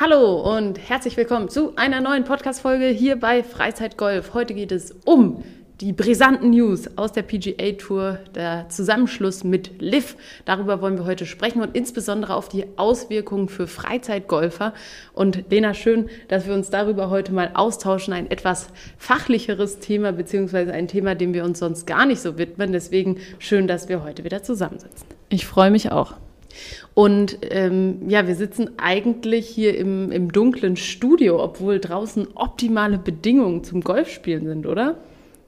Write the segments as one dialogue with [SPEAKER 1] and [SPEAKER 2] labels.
[SPEAKER 1] Hallo und herzlich willkommen zu einer neuen Podcast-Folge hier bei Freizeitgolf. Heute geht es um die brisanten News aus der PGA Tour, der Zusammenschluss mit Liv. Darüber wollen wir heute sprechen und insbesondere auf die Auswirkungen für Freizeitgolfer. Und Lena, schön, dass wir uns darüber heute mal austauschen. Ein etwas fachlicheres Thema, beziehungsweise ein Thema, dem wir uns sonst gar nicht so widmen. Deswegen schön, dass wir heute wieder zusammensitzen.
[SPEAKER 2] Ich freue mich auch.
[SPEAKER 1] Und ähm, ja, wir sitzen eigentlich hier im, im dunklen Studio, obwohl draußen optimale Bedingungen zum Golfspielen sind, oder?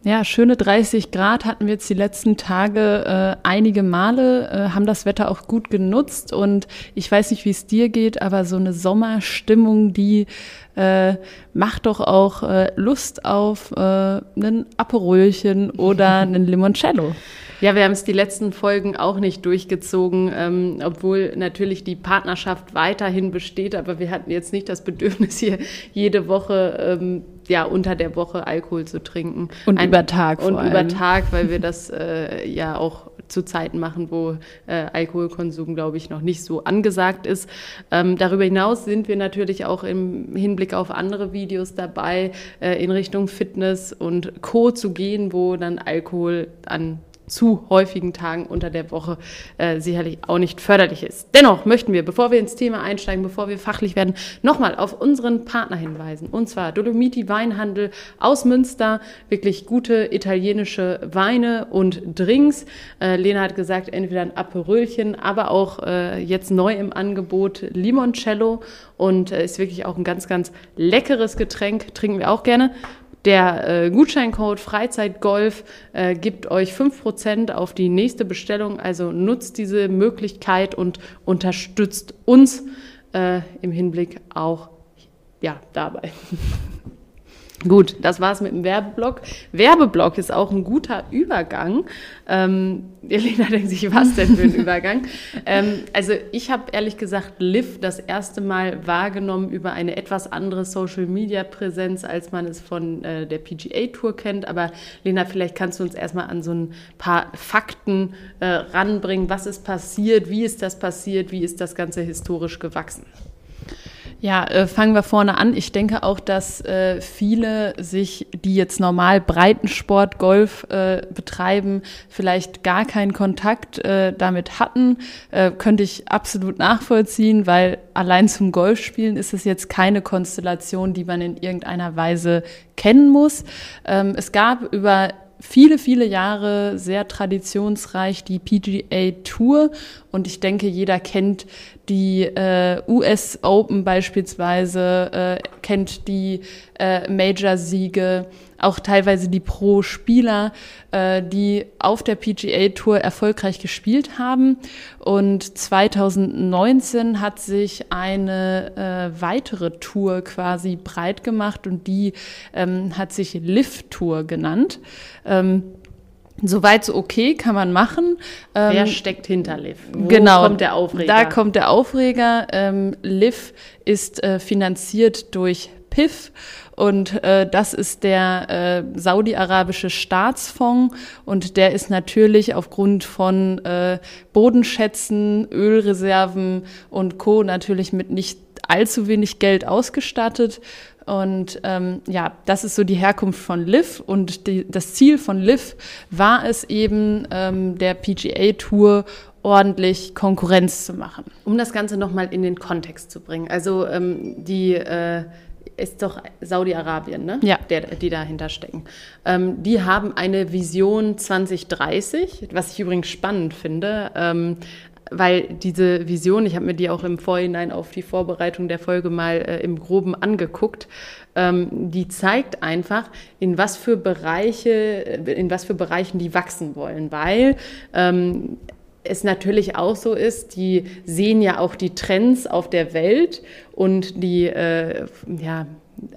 [SPEAKER 2] Ja, schöne 30 Grad hatten wir jetzt die letzten Tage äh, einige Male, äh, haben das Wetter auch gut genutzt und ich weiß nicht, wie es dir geht, aber so eine Sommerstimmung, die äh, macht doch auch äh, Lust auf äh, einen Aperolchen oder einen Limoncello.
[SPEAKER 1] Ja, wir haben es die letzten Folgen auch nicht durchgezogen, ähm, obwohl natürlich die Partnerschaft weiterhin besteht, aber wir hatten jetzt nicht das Bedürfnis, hier jede Woche ähm, ja unter der Woche Alkohol zu trinken.
[SPEAKER 2] Und Ein, über Tag
[SPEAKER 1] vor Und allem. über Tag, weil wir das äh, ja auch zu Zeiten machen, wo äh, Alkoholkonsum, glaube ich, noch nicht so angesagt ist. Ähm, darüber hinaus sind wir natürlich auch im Hinblick auf andere Videos dabei, äh, in Richtung Fitness und Co. zu gehen, wo dann Alkohol an zu häufigen Tagen unter der Woche äh, sicherlich auch nicht förderlich ist. Dennoch möchten wir, bevor wir ins Thema einsteigen, bevor wir fachlich werden, nochmal auf unseren Partner hinweisen. Und zwar Dolomiti Weinhandel aus Münster. Wirklich gute italienische Weine und Drinks. Äh, Lena hat gesagt, entweder ein Aperölchen, aber auch äh, jetzt neu im Angebot Limoncello. Und äh, ist wirklich auch ein ganz, ganz leckeres Getränk. Trinken wir auch gerne. Der äh, Gutscheincode Freizeitgolf äh, gibt euch 5% auf die nächste Bestellung. Also nutzt diese Möglichkeit und unterstützt uns äh, im Hinblick auch ja, dabei. Gut, das war's mit dem Werbeblock. Werbeblock ist auch ein guter Übergang. Ähm, Elena denkt sich, was denn für ein Übergang? Ähm, also ich habe ehrlich gesagt Liv das erste Mal wahrgenommen über eine etwas andere Social-Media-Präsenz, als man es von äh, der PGA-Tour kennt. Aber Lena, vielleicht kannst du uns erstmal an so ein paar Fakten äh, ranbringen. Was ist passiert? Wie ist das passiert? Wie ist das Ganze historisch gewachsen?
[SPEAKER 2] Ja, äh, fangen wir vorne an. Ich denke auch, dass äh, viele sich, die jetzt normal Breitensport, Golf äh, betreiben, vielleicht gar keinen Kontakt äh, damit hatten. Äh, könnte ich absolut nachvollziehen, weil allein zum Golfspielen ist es jetzt keine Konstellation, die man in irgendeiner Weise kennen muss. Ähm, es gab über viele, viele Jahre sehr traditionsreich die PGA Tour und ich denke, jeder kennt die äh, US Open beispielsweise, äh, kennt die äh, Major-Siege, auch teilweise die Pro-Spieler, äh, die auf der PGA Tour erfolgreich gespielt haben. Und 2019 hat sich eine äh, weitere Tour quasi breit gemacht und die ähm, hat sich Lift Tour genannt. Ähm, Soweit so okay, kann man machen.
[SPEAKER 1] Ähm, Wer steckt hinter Liv?
[SPEAKER 2] Wo genau, kommt der Aufreger? Da kommt der Aufreger. Ähm, Liv ist äh, finanziert durch PIF und äh, das ist der äh, saudi-arabische Staatsfonds und der ist natürlich aufgrund von äh, Bodenschätzen, Ölreserven und Co. natürlich mit nicht allzu wenig Geld ausgestattet. Und ähm, ja, das ist so die Herkunft von Liv. Und die, das Ziel von Liv war es eben, ähm, der PGA Tour ordentlich Konkurrenz zu machen.
[SPEAKER 1] Um das Ganze nochmal in den Kontext zu bringen. Also ähm, die äh, ist doch Saudi-Arabien, ne?
[SPEAKER 2] Ja.
[SPEAKER 1] Der, die dahinter stecken. Ähm, die haben eine Vision 2030, was ich übrigens spannend finde. Ähm, weil diese Vision, ich habe mir die auch im Vorhinein auf die Vorbereitung der Folge mal äh, im Groben angeguckt, ähm, die zeigt einfach, in was für Bereiche, in was für Bereichen die wachsen wollen, weil ähm, es natürlich auch so ist, die sehen ja auch die Trends auf der Welt und die äh, ja,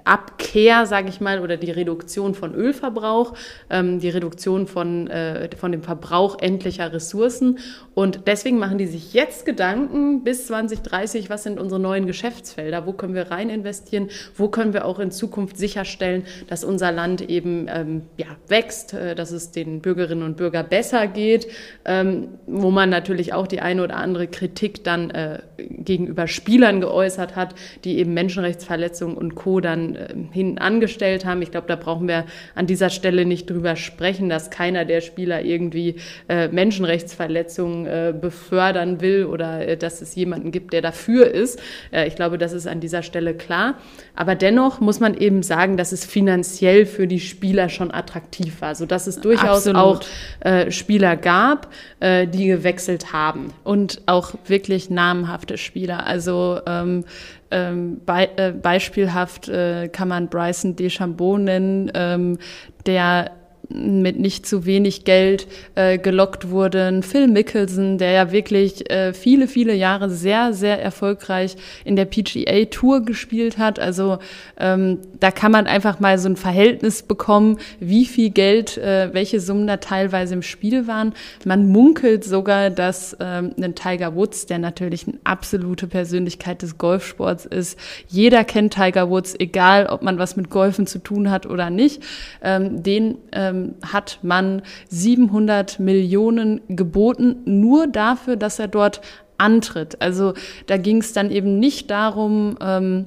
[SPEAKER 1] Abkehr, sage ich mal, oder die Reduktion von Ölverbrauch, ähm, die Reduktion von, äh, von dem Verbrauch endlicher Ressourcen. Und deswegen machen die sich jetzt Gedanken bis 2030, was sind unsere neuen Geschäftsfelder, wo können wir rein investieren, wo können wir auch in Zukunft sicherstellen, dass unser Land eben ähm, ja, wächst, äh, dass es den Bürgerinnen und Bürgern besser geht, ähm, wo man natürlich auch die eine oder andere Kritik dann äh, gegenüber Spielern geäußert hat, die eben Menschenrechtsverletzungen und Co. dann äh, hinten angestellt haben. Ich glaube, da brauchen wir an dieser Stelle nicht drüber sprechen, dass keiner der Spieler irgendwie äh, Äh, befördern will oder äh, dass es jemanden gibt, der dafür ist. Äh, ich glaube, das ist an dieser Stelle klar. Aber dennoch muss man eben sagen, dass es finanziell für die Spieler schon attraktiv war, sodass es durchaus Absolut. auch äh, Spieler gab, äh, die gewechselt haben.
[SPEAKER 2] Und auch wirklich namhafte Spieler. Also ähm, ähm, be äh, beispielhaft äh, kann man Bryson DeChambeau nennen, ähm, der mit nicht zu wenig Geld äh, gelockt wurden. Phil Mickelson, der ja wirklich äh, viele, viele Jahre sehr, sehr erfolgreich in der PGA Tour gespielt hat. Also ähm, da kann man einfach mal so ein Verhältnis bekommen, wie viel Geld, äh, welche Summen da teilweise im Spiel waren. Man munkelt sogar, dass ähm, ein Tiger Woods, der natürlich eine absolute Persönlichkeit des Golfsports ist, jeder kennt Tiger Woods, egal ob man was mit Golfen zu tun hat oder nicht, ähm, den ähm, hat man 700 Millionen geboten, nur dafür, dass er dort antritt. Also da ging es dann eben nicht darum, ähm,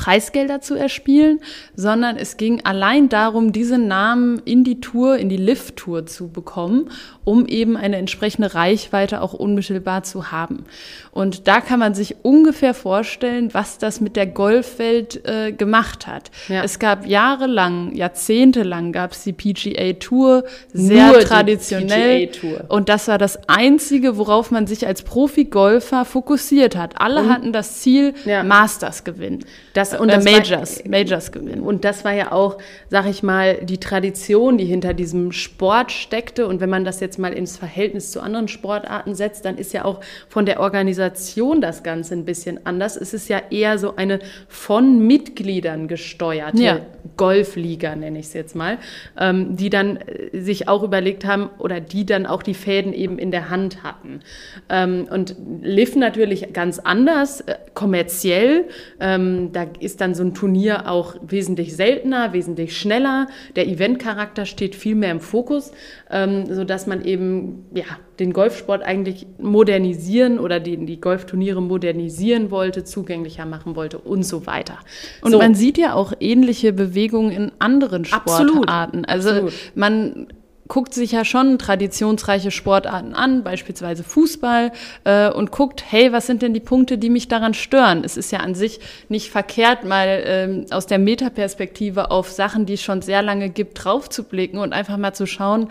[SPEAKER 2] Preisgelder zu erspielen, sondern es ging allein darum, diese Namen in die Tour, in die Lift-Tour zu bekommen, um eben eine entsprechende Reichweite auch unmittelbar zu haben. Und da kann man sich ungefähr vorstellen, was das mit der Golfwelt äh, gemacht hat. Ja. Es gab jahrelang, jahrzehntelang gab es die PGA Tour, sehr Nur traditionell. Und das war das Einzige, worauf man sich als Profi-Golfer fokussiert hat. Alle und, hatten das Ziel, ja. Masters gewinnen.
[SPEAKER 1] Das, und äh, das Majors, war, Majors gewinnen. Und das war ja auch, sag ich mal, die Tradition, die hinter diesem Sport steckte. Und wenn man das jetzt mal ins Verhältnis zu anderen Sportarten setzt, dann ist ja auch von der Organisation das Ganze ein bisschen anders. Es ist ja eher so eine von Mitgliedern gesteuerte ja. Golfliga, nenne ich es jetzt mal, ähm, die dann äh, sich auch überlegt haben oder die dann auch die Fäden eben in der Hand hatten. Ähm, und Liv natürlich ganz anders, äh, kommerziell. Ähm, da ist dann so ein Turnier auch wesentlich seltener, wesentlich schneller. Der Eventcharakter steht viel mehr im Fokus, ähm, sodass man eben ja, den Golfsport eigentlich modernisieren oder die, die Golfturniere modernisieren wollte, zugänglicher machen wollte und so weiter.
[SPEAKER 2] Und so. man sieht ja auch ähnliche Bewegungen in anderen Sportarten. Absolut. Also Absolut. man guckt sich ja schon traditionsreiche Sportarten an, beispielsweise Fußball, äh, und guckt, hey, was sind denn die Punkte, die mich daran stören? Es ist ja an sich nicht verkehrt, mal ähm, aus der Metaperspektive auf Sachen, die es schon sehr lange gibt, draufzublicken und einfach mal zu schauen,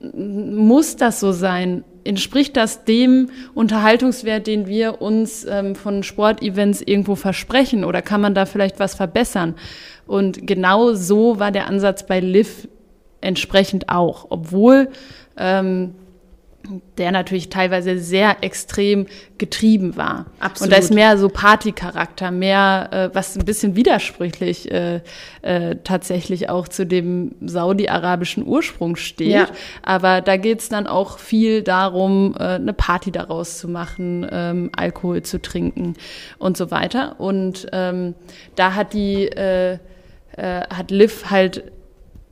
[SPEAKER 2] muss das so sein? Entspricht das dem Unterhaltungswert, den wir uns ähm, von Sportevents irgendwo versprechen? Oder kann man da vielleicht was verbessern? Und genau so war der Ansatz bei Liv entsprechend auch, obwohl ähm, der natürlich teilweise sehr extrem getrieben war. Absolut. Und da ist mehr so Partycharakter, mehr, äh, was ein bisschen widersprüchlich äh, äh, tatsächlich auch zu dem saudi-arabischen Ursprung steht. Ja. Aber da geht's dann auch viel darum, äh, eine Party daraus zu machen, ähm, Alkohol zu trinken und so weiter. Und ähm, da hat die äh, äh, hat Liv halt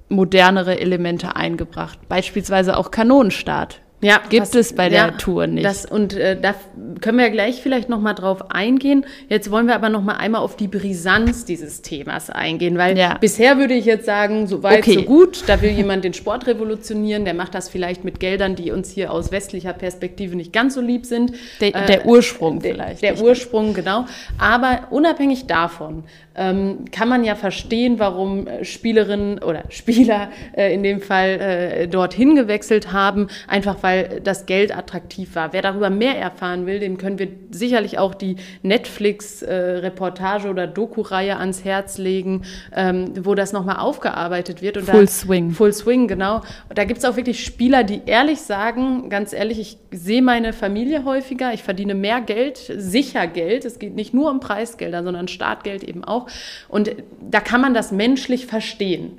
[SPEAKER 2] modernere Elemente eingebracht. Beispielsweise auch Kanonenstart. Ja, gibt was, es bei der ja, Tour nicht.
[SPEAKER 1] Das, und äh, da können wir gleich vielleicht noch mal drauf eingehen. Jetzt wollen wir aber noch mal einmal auf die Brisanz dieses Themas eingehen, weil ja. bisher würde ich jetzt sagen, so weit, okay. so gut. Da will jemand den Sport revolutionieren, der macht das vielleicht mit Geldern, die uns hier aus westlicher Perspektive nicht ganz so lieb sind.
[SPEAKER 2] Der, der äh, Ursprung vielleicht.
[SPEAKER 1] Der, der Ursprung, genau. Aber unabhängig davon ähm, kann man ja verstehen, warum äh, Spielerinnen oder Spieler äh, in dem Fall äh, dorthin gewechselt haben, einfach weil das Geld attraktiv war. Wer darüber mehr erfahren will, dem können wir sicherlich auch die Netflix-Reportage äh, oder Doku-Reihe ans Herz legen, ähm, wo das nochmal aufgearbeitet wird.
[SPEAKER 2] Und Full da, Swing.
[SPEAKER 1] Full Swing, genau. Und da gibt es auch wirklich Spieler, die ehrlich sagen, ganz ehrlich, ich sehe meine Familie häufiger, ich verdiene mehr Geld, sicher Geld. Es geht nicht nur um Preisgelder, sondern Startgeld eben auch. Und da kann man das menschlich verstehen.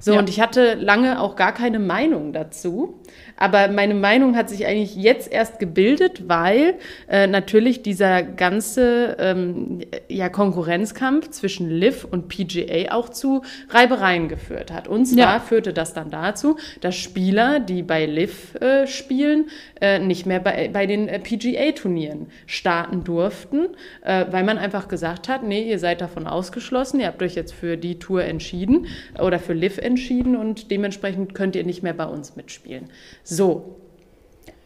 [SPEAKER 1] So, ja. und ich hatte lange auch gar keine Meinung dazu. Aber meine Meinung hat sich eigentlich jetzt erst gebildet, weil äh, natürlich dieser ganze ähm, ja, Konkurrenzkampf zwischen Liv und PGA auch zu Reibereien geführt hat. Und zwar ja. führte das dann dazu, dass Spieler, die bei Liv äh, spielen, äh, nicht mehr bei, bei den äh, PGA-Turnieren starten durften, äh, weil man einfach gesagt hat, nee, ihr seid davon ausgeschlossen, ihr habt euch jetzt für die Tour entschieden oder für Liv entschieden und dementsprechend könnt ihr nicht mehr bei uns mitspielen. So.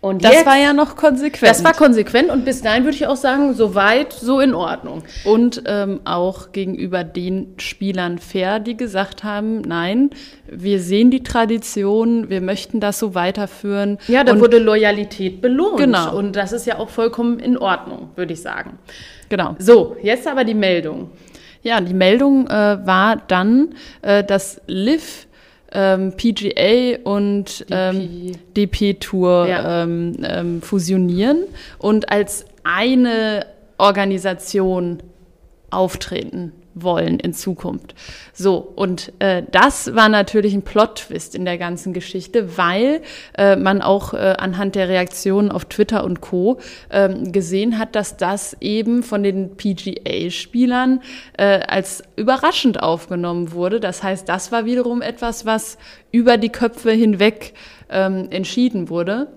[SPEAKER 2] Und das jetzt, war ja noch konsequent.
[SPEAKER 1] Das war konsequent und bis dahin würde ich auch sagen, so weit, so in Ordnung.
[SPEAKER 2] Und ähm, auch gegenüber den Spielern fair, die gesagt haben, nein, wir sehen die Tradition, wir möchten das so weiterführen.
[SPEAKER 1] Ja, da und, wurde Loyalität belohnt. Genau. Und das ist ja auch vollkommen in Ordnung, würde ich sagen.
[SPEAKER 2] Genau.
[SPEAKER 1] So, jetzt aber die Meldung.
[SPEAKER 2] Ja, die Meldung äh, war dann, äh, dass Liv ähm, PGA und ähm, DP Tour ja. ähm, ähm, fusionieren und als eine Organisation auftreten wollen in Zukunft. So, und äh, das war natürlich ein Plot-Twist in der ganzen Geschichte, weil äh, man auch äh, anhand der Reaktionen auf Twitter und Co. Ähm, gesehen hat, dass das eben von den PGA-Spielern äh, als überraschend aufgenommen wurde. Das heißt, das war wiederum etwas, was über die Köpfe hinweg ähm, entschieden wurde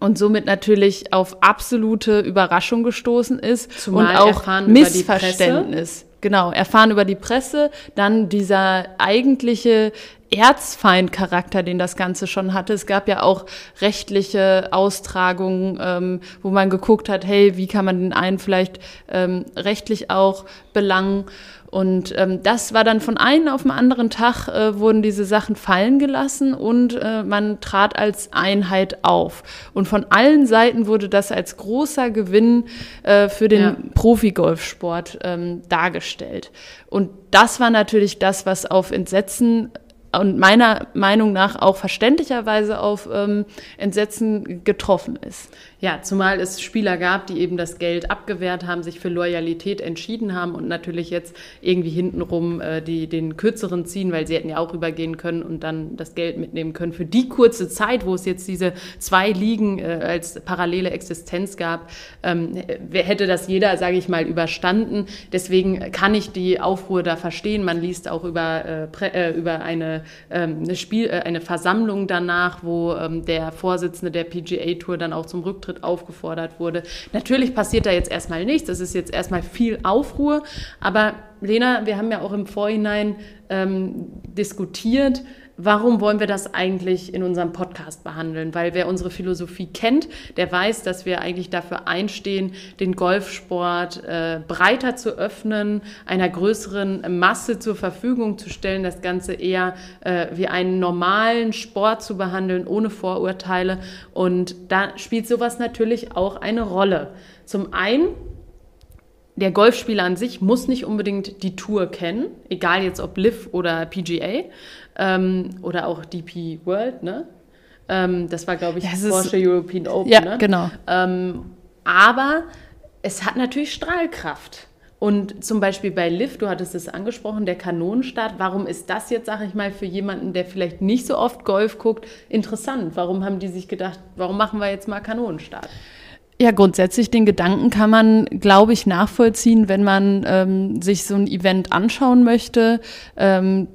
[SPEAKER 2] und somit natürlich auf absolute Überraschung gestoßen ist Zumal und auch Missverständnis genau, erfahren über die Presse, dann dieser eigentliche Erzfeindcharakter, den das Ganze schon hatte. Es gab ja auch rechtliche Austragungen, ähm, wo man geguckt hat, hey, wie kann man den einen vielleicht ähm, rechtlich auch belangen. Und ähm, das war dann von einem auf den anderen Tag, äh, wurden diese Sachen fallen gelassen und äh, man trat als Einheit auf. Und von allen Seiten wurde das als großer Gewinn äh, für den ja. Profigolfsport ähm, dargestellt. Und das war natürlich das, was auf Entsetzen und meiner Meinung nach auch verständlicherweise auf ähm, Entsetzen getroffen ist.
[SPEAKER 1] Ja, zumal es Spieler gab, die eben das Geld abgewehrt haben, sich für Loyalität entschieden haben und natürlich jetzt irgendwie hintenrum äh, die, den kürzeren ziehen, weil sie hätten ja auch rübergehen können und dann das Geld mitnehmen können. Für die kurze Zeit, wo es jetzt diese zwei Ligen äh, als parallele Existenz gab, ähm, hätte das jeder, sage ich mal, überstanden. Deswegen kann ich die Aufruhr da verstehen. Man liest auch über, äh, äh über eine, ähm, eine, Spiel, äh, eine Versammlung danach, wo ähm, der Vorsitzende der PGA Tour dann auch zum Rücktritt Rücktritt aufgefordert wurde. Natürlich passiert da jetzt erstmal nichts, das ist jetzt erstmal viel Aufruhr, aber Lena, wir haben ja auch im Vorhinein ähm, diskutiert, warum wollen wir das eigentlich in unserem Podcast behandeln? Weil wer unsere Philosophie kennt, der weiß, dass wir eigentlich dafür einstehen, den Golfsport äh, breiter zu öffnen, einer größeren Masse zur Verfügung zu stellen, das Ganze eher äh, wie einen normalen Sport zu behandeln, ohne Vorurteile. Und da spielt sowas natürlich auch eine Rolle. Zum einen der Golfspieler an sich muss nicht unbedingt die Tour kennen, egal jetzt ob Liv oder PGA ähm, oder auch DP World, ne? Ähm, das war, glaube ich, ja, Porsche European Open.
[SPEAKER 2] Ja,
[SPEAKER 1] ne?
[SPEAKER 2] genau.
[SPEAKER 1] Ähm, aber es hat natürlich Strahlkraft. Und zum Beispiel bei Liv, du hattest es angesprochen, der Kanonenstart, warum ist das jetzt, sage ich mal, für jemanden, der vielleicht nicht so oft Golf guckt, interessant? Warum haben die sich gedacht, warum machen wir jetzt mal Kanonenstart?
[SPEAKER 2] Ja, grundsätzlich den Gedanken kann man, glaube ich, nachvollziehen, wenn man ähm, sich so ein Event anschauen möchte. Ähm,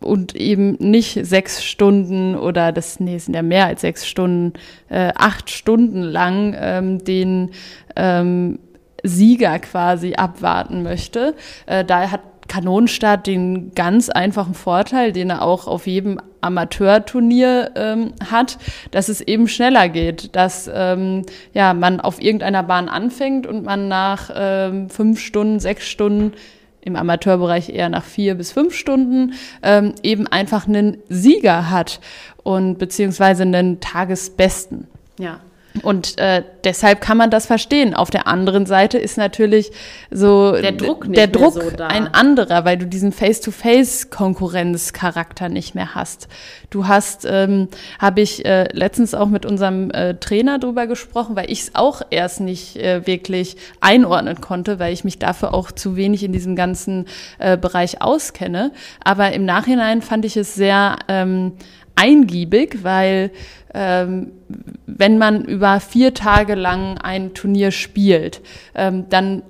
[SPEAKER 2] und eben nicht sechs Stunden oder das, nee, sind ja mehr als sechs Stunden, äh, acht Stunden lang ähm, den ähm, Sieger quasi abwarten möchte. Äh, da hat Kanonenstart den ganz einfachen Vorteil, den er auch auf jedem Amateurturnier ähm, hat, dass es eben schneller geht, dass ähm, ja, man auf irgendeiner Bahn anfängt und man nach ähm, fünf Stunden, sechs Stunden im Amateurbereich eher nach vier bis fünf Stunden ähm, eben einfach einen Sieger hat und beziehungsweise einen Tagesbesten.
[SPEAKER 1] Ja.
[SPEAKER 2] Und äh, deshalb kann man das verstehen. Auf der anderen Seite ist natürlich so
[SPEAKER 1] der Druck,
[SPEAKER 2] der Druck
[SPEAKER 1] so
[SPEAKER 2] ein anderer, weil du diesen Face-to-Face-Konkurrenzcharakter nicht mehr hast. Du hast, ähm, habe ich äh, letztens auch mit unserem äh, Trainer drüber gesprochen, weil ich es auch erst nicht äh, wirklich einordnen konnte, weil ich mich dafür auch zu wenig in diesem ganzen äh, Bereich auskenne. Aber im Nachhinein fand ich es sehr ähm, eingiebig, weil ähm, wenn man über vier Tage lang ein Turnier spielt, ähm, dann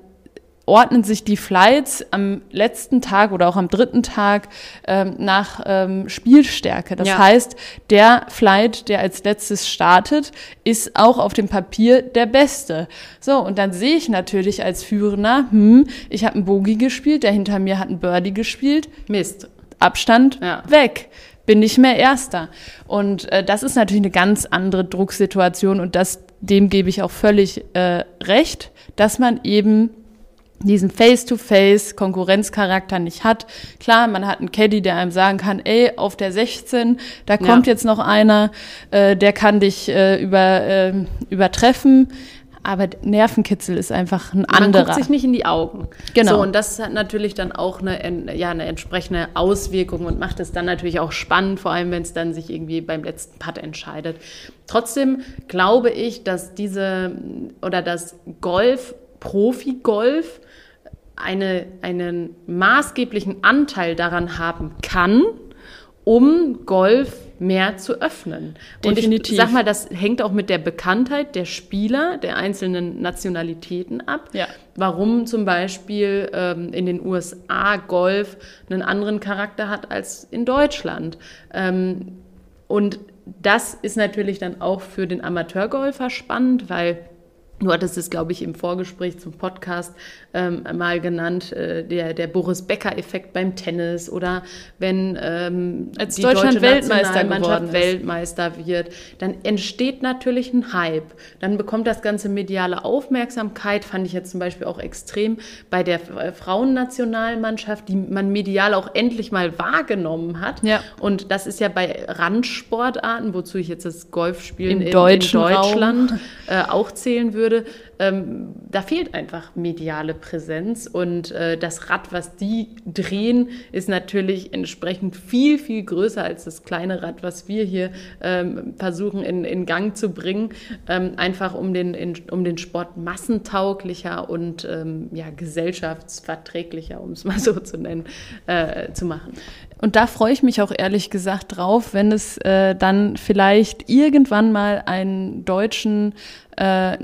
[SPEAKER 2] ordnen sich die Flights am letzten Tag oder auch am dritten Tag ähm, nach ähm, Spielstärke. Das
[SPEAKER 1] Ja.
[SPEAKER 2] heißt, der Flight, der als letztes startet, ist auch auf dem Papier der beste. So, und dann sehe ich natürlich als Führender, hm, ich habe einen Bogey gespielt, der hinter mir hat einen Birdie gespielt,
[SPEAKER 1] Mist.
[SPEAKER 2] Abstand
[SPEAKER 1] Ja.
[SPEAKER 2] weg. Bin nicht mehr Erster. Und äh, das ist natürlich eine ganz andere Drucksituation und das, dem gebe ich auch völlig äh, recht, dass man eben diesen Face-to-Face-Konkurrenzcharakter nicht hat. Klar, man hat einen Caddy, der einem sagen kann, ey, auf der 16, da
[SPEAKER 1] Ja.
[SPEAKER 2] kommt jetzt noch einer, äh, der kann dich äh, über, äh, übertreffen. Aber Nervenkitzel ist einfach ein
[SPEAKER 1] Man
[SPEAKER 2] anderer.
[SPEAKER 1] guckt sich nicht in die Augen.
[SPEAKER 2] Genau.
[SPEAKER 1] So, und das hat natürlich dann auch eine, ja, eine entsprechende Auswirkung und macht es dann natürlich auch spannend, vor allem wenn es dann sich irgendwie beim letzten Putt entscheidet. Trotzdem glaube ich, dass diese oder das Golf, Profi-Golf, eine, einen maßgeblichen Anteil daran haben kann, um Golf mehr zu öffnen. Und ich
[SPEAKER 2] Definitiv.
[SPEAKER 1] sag mal, das hängt auch mit der Bekanntheit der Spieler, der einzelnen Nationalitäten ab.
[SPEAKER 2] Ja.
[SPEAKER 1] Warum zum Beispiel ähm, in den USA Golf einen anderen Charakter hat als in Deutschland. Ähm, und das ist natürlich dann auch für den Amateurgolfer spannend, weil Du hattest es, glaube ich, im Vorgespräch zum Podcast ähm, mal genannt, äh, der, der Boris Becker-Effekt beim Tennis oder wenn ähm,
[SPEAKER 2] Als
[SPEAKER 1] die
[SPEAKER 2] Deutschland
[SPEAKER 1] deutsche
[SPEAKER 2] Weltmeister ist.
[SPEAKER 1] Weltmeister wird, dann entsteht natürlich ein Hype. Dann bekommt das Ganze mediale Aufmerksamkeit, fand ich jetzt zum Beispiel auch extrem bei der äh, Frauennationalmannschaft, die man medial auch endlich mal wahrgenommen hat.
[SPEAKER 2] Ja.
[SPEAKER 1] Und das ist ja bei Randsportarten, wozu ich jetzt das Golfspielen in, in. Deutschland äh, auch zählen würde, altura ähm, da fehlt einfach mediale Präsenz und äh, das Rad, was die drehen, ist natürlich entsprechend viel, viel größer als das kleine Rad, was wir hier ähm, versuchen in, in Gang zu bringen, ähm, einfach um den, in, um den Sport massentauglicher und ähm, ja, gesellschaftsverträglicher, um es mal so zu nennen, äh, zu machen.
[SPEAKER 2] Und da freue ich mich auch ehrlich gesagt drauf, wenn es äh, dann vielleicht irgendwann mal einen deutschen äh,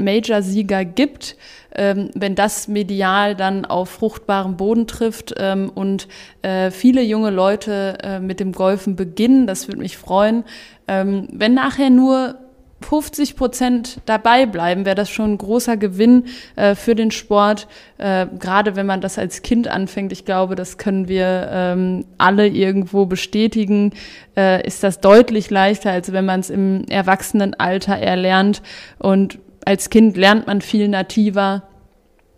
[SPEAKER 2] Gibt, ähm, wenn das medial dann auf fruchtbarem Boden trifft ähm, und äh, viele junge Leute äh, mit dem Golfen beginnen, das würde mich freuen. Ähm, wenn nachher nur 50 Prozent dabei bleiben, wäre das schon ein großer Gewinn äh, für den Sport. Äh, gerade wenn man das als Kind anfängt, ich glaube, das können wir ähm, alle irgendwo bestätigen, äh, ist das deutlich leichter, als wenn man es im Erwachsenenalter erlernt. Und als Kind lernt man viel nativer.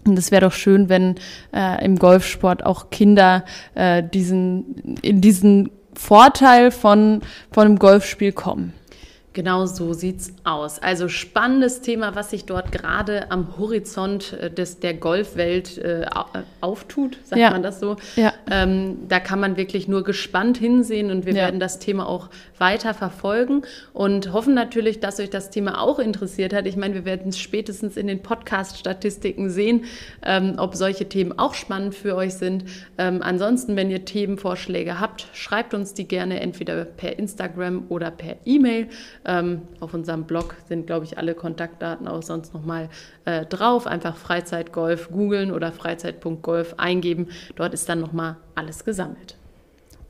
[SPEAKER 2] Und es wäre doch schön, wenn äh, im Golfsport auch Kinder äh, diesen, in diesen Vorteil von, von einem Golfspiel kommen.
[SPEAKER 1] Genau so sieht's aus. Also spannendes Thema, was sich dort gerade am Horizont äh, des, der Golfwelt äh, äh, auftut, sagt
[SPEAKER 2] Ja.
[SPEAKER 1] man das so.
[SPEAKER 2] Ja.
[SPEAKER 1] Ähm, da kann man wirklich nur gespannt hinsehen und wir
[SPEAKER 2] Ja.
[SPEAKER 1] werden das Thema auch weiter verfolgen und hoffen natürlich, dass euch das Thema auch interessiert hat. Ich meine, wir werden es spätestens in den Podcast-Statistiken sehen, ähm, ob solche Themen auch spannend für euch sind. Ähm, ansonsten, wenn ihr Themenvorschläge habt, schreibt uns die gerne entweder per Instagram oder per E-Mail. Ähm, auf unserem Blog sind, glaube ich, alle Kontaktdaten auch sonst nochmal äh, drauf. Einfach Freizeitgolf googeln oder freizeit.golf eingeben. Dort ist dann nochmal alles gesammelt.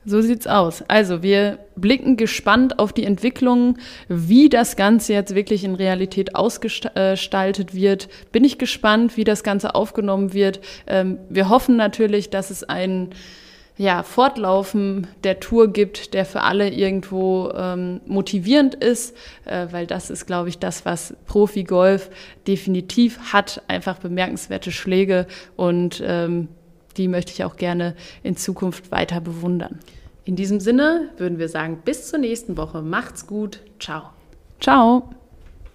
[SPEAKER 2] So sieht's aus. Also wir blicken gespannt auf die Entwicklungen, wie das Ganze jetzt wirklich in Realität ausgestaltet wird. Bin ich gespannt, wie das Ganze aufgenommen wird. Ähm, wir hoffen natürlich, dass es ein ja, Fortlaufen der Tour gibt, der für alle irgendwo ähm, motivierend ist, äh, weil das ist, glaube ich, das, was Profi-Golf definitiv hat, einfach bemerkenswerte Schläge und ähm, die möchte ich auch gerne in Zukunft weiter bewundern.
[SPEAKER 1] In diesem Sinne würden wir sagen, bis zur nächsten Woche. Macht's gut. Ciao.
[SPEAKER 2] Ciao.